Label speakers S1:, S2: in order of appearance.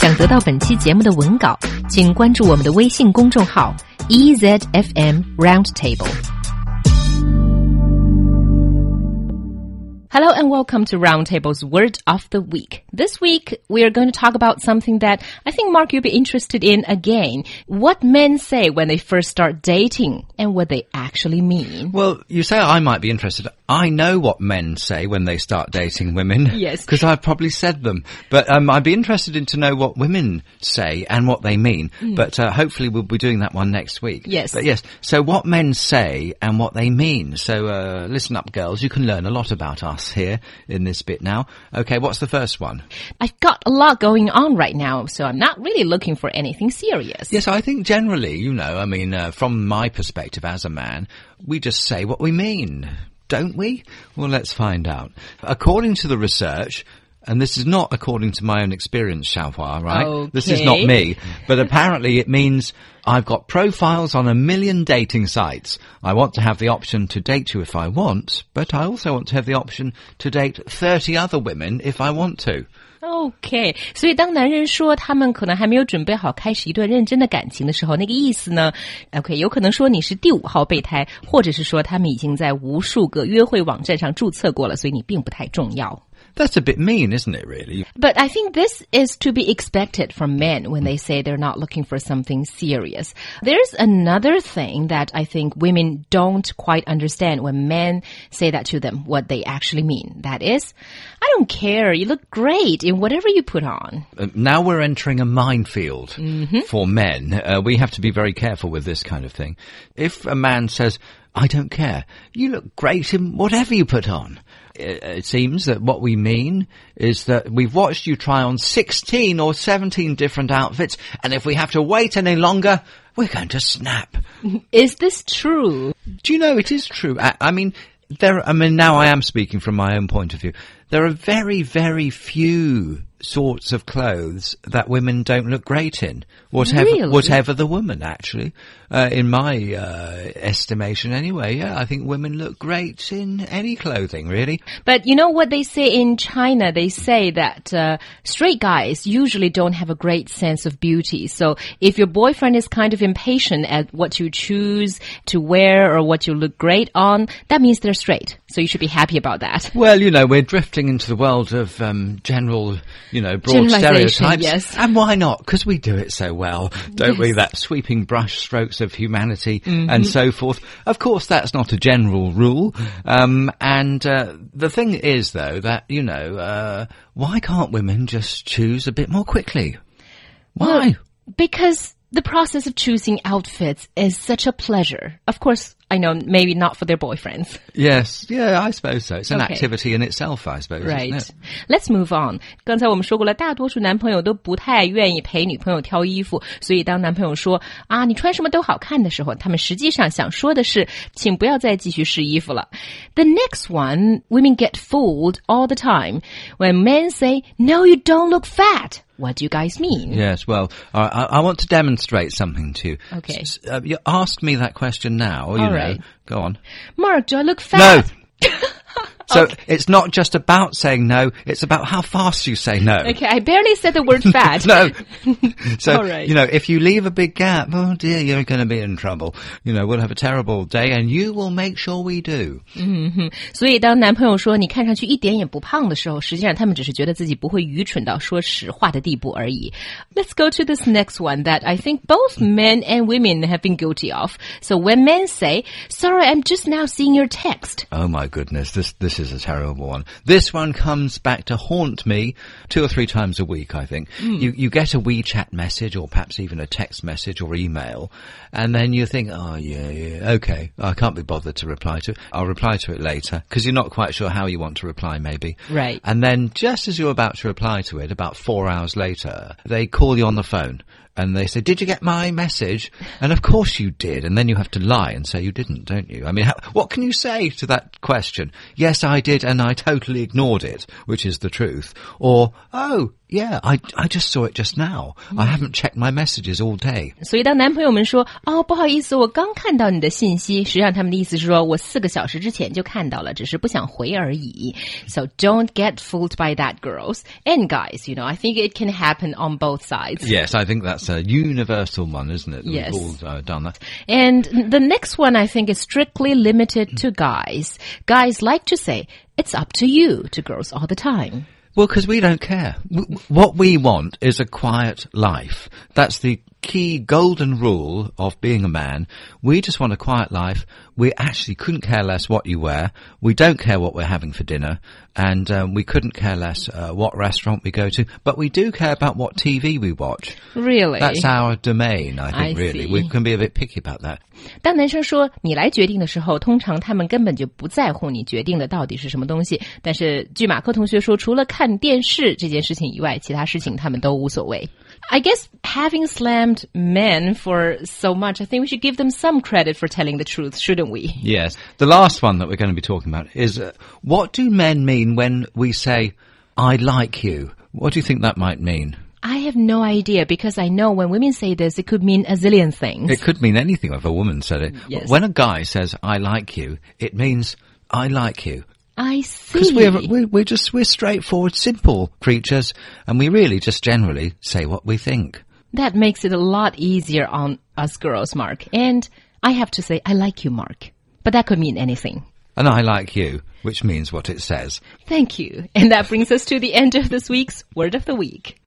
S1: 想得到本期节目的文稿，请关注我们的微信公众号 EZFM Roundtable。Hello and welcome to Roundtable's Word of the Week. This week we are going to talk about something that I think Mark you'll be interested in again. What men say when they first start dating and what they actually mean.
S2: Well, you say I might be interested. I know what men say when they start dating women.
S1: Yes.
S2: Because I've probably said them. But um, I'd be interested in to know what women say and what they mean. But uh, hopefully we'll be doing that one next week.
S1: Yes.
S2: But yes, so what men say and what they mean. So uh, listen up, girls. You can learn a lot about us here in this bit now. Okay, what's the first one?
S1: I've got a lot going on right now, so I'm not really looking for anything serious.
S2: Yes, I think generally, you know, I mean, uh, from my perspective as a man, we just say what we mean, don't we? Well, let's find out. According to the research, and this is not according to my own experience, Xiaohua, right? This is not
S1: Okay.
S2: me. But apparently it means I've got profiles on a million dating sites. I want to have the option to date you if I want, but I also want to have the option to date 30 other women if I want to.
S1: OK，所以当男人说他们可能还没有准备好开始一段认真的感情的时候，那个意思呢？OK，有可能说你是第五号备胎，或者是说他们已经在无数个约会网站上注册过了，所以你并不太重要。
S2: That's a bit mean, isn't it, really?
S1: But I think this is to be expected from men when they say they're not looking for something serious. There's another thing that I think women don't quite understand when men say that to them, what they actually mean. That is, I don't care, you look great in whatever you put on.
S2: Uh, now we're entering a minefield for men. Uh, we have to be very careful with this kind of thing. If a man says, I don't care, you look great in whatever you put on. It, it seems that what we mean is that we've watched you try on 16 or 17 different outfits, and if we have to wait any longer, we're going to snap.
S1: Is this true?
S2: Do you know it is true? I, I mean, there. I mean, now I am speaking from my own point of view. There are very, very few sorts of clothes that women don't look great in. Whatever,
S1: Really?
S2: whatever the woman, actually, uh, in my uh, estimation, anyway. Yeah, I think women look great in any clothing, really.
S1: But you know what they say in China? They say that uh, straight guys usually don't have a great sense of beauty. So if your boyfriend is kind of impatient at what you choose to wear or what you look great on, that means they're straight. So you should be happy about that.
S2: Well, you know, we're drifting into the world of um, general, you know, broad stereotypes.
S1: yes.
S2: And why not? Because we do it so well, don't we? That sweeping brush strokes of humanity
S1: Mm-hmm.
S2: and so forth. Of course, that's not a general rule. Um, and uh, the thing is, though, that, you know, uh, why can't women just choose a bit more quickly? Why?
S1: Because the process of choosing outfits is such a pleasure. Of course, I know maybe not for their boyfriends.
S2: yes, yeah, I suppose so. It's an
S1: Okay.
S2: activity in itself, I suppose. isn't
S1: Right.
S2: it?
S1: Let's move on. 刚才我们说过了，大多数男朋友都不太愿意陪女朋友挑衣服，所以当男朋友说啊你穿什么都好看的时候，他们实际上想说的是，请不要再继续试衣服了。The next one, women get fooled all the time when men say, "No, you don't look fat." What do you guys mean?
S2: Yes, well, I, I I want to demonstrate something to you.
S1: Okay.
S2: S- uh, you ask me that question now. You
S1: All
S2: know,
S1: right.
S2: go on.
S1: Mark, do I look
S2: No.
S1: fat?
S2: So it's not just about saying no; it's about how fast you say no.
S1: Okay, I barely said the word fat.
S2: No. so,
S1: All right.
S2: you know, if you leave a big gap, oh dear, you're going to be in trouble. You know, we'll have a terrible day and you will make sure we do.
S1: 所以当男朋友说你看上去一点也不胖的时候，实际上他们只是觉得自己不会愚蠢到说实话的地步而已。Let's go to this next one that I think both men and women have been guilty of. So when men say, "Sorry, I'm just now seeing your text,"
S2: Oh my goodness, this this is a terrible one. This one comes back to haunt me two or three times a week. I think hmm. you you get a WeChat message or perhaps even a text message or email, and then you think, oh yeah, yeah, okay, I can't be bothered to reply to it. I'll reply to it later because you're not quite sure how you want to reply, maybe.
S1: Right.
S2: And then just as you're about to reply to it, about four hours later, they call you on the phone. And they say, did you get my message? And of course you did. And then you have to lie and say you didn't, don't you? I mean, how, what can you say to that question? Yes, I did and I totally ignored it, which is the truth. Or, oh, yeah, I, I just saw it just now. I haven't checked my messages all day.
S1: 所以当男朋友们说哦不好意思，我刚看到你的信息，实际上他们的意思是说我四个小时之前就看到了，只是不想回而已。So don't get fooled by that, girls and guys. You know, I think it can happen on both sides.
S2: Yes, I think that's a universal one, isn't it?
S1: Yes.
S2: We've all uh, done that.
S1: And the next one I think is strictly limited to guys. Guys like to say, it's up to you to girls all the time.
S2: Well, because we don't care. What we want is a quiet life. That's the key golden rule of being a man. We just want a quiet life. We actually couldn't care less what you wear. We don't care what we're having for dinner. And um, we couldn't care less uh, what restaurant we go to. But we do care about what TV we watch.
S1: Really?
S2: That's our domain, I think,
S1: I
S2: really.
S1: see.
S2: We can be a bit picky about that.
S1: 当男生说你来决定的时候，通常他们根本就不在乎你决定的到底是什么东西。但是据马克同学说，除了看电视这件事情以外，其他事情他们都无所谓。 I guess having slammed men for so much, I think we should give them some credit for telling the truth, shouldn't we?
S2: Yes. The last one that we're going to be talking about is uh, what do men mean when we say, I like you? What do you think that might mean?
S1: I have no idea because I know when women say this, it could mean a zillion things.
S2: It could mean anything if a woman said it.
S1: Yes.
S2: When a guy says, I like you, it means, I like you.
S1: I
S2: Because
S1: see.
S2: we're, we're, we're just, we're straightforward, simple creatures, and we really just generally say what we think.
S1: That makes it a lot easier on us girls, Mark. And I have to say, I like you, Mark. But that could mean anything.
S2: And I like you, which means what it says.
S1: Thank you. And that brings us to the end of this week's Word of the Week.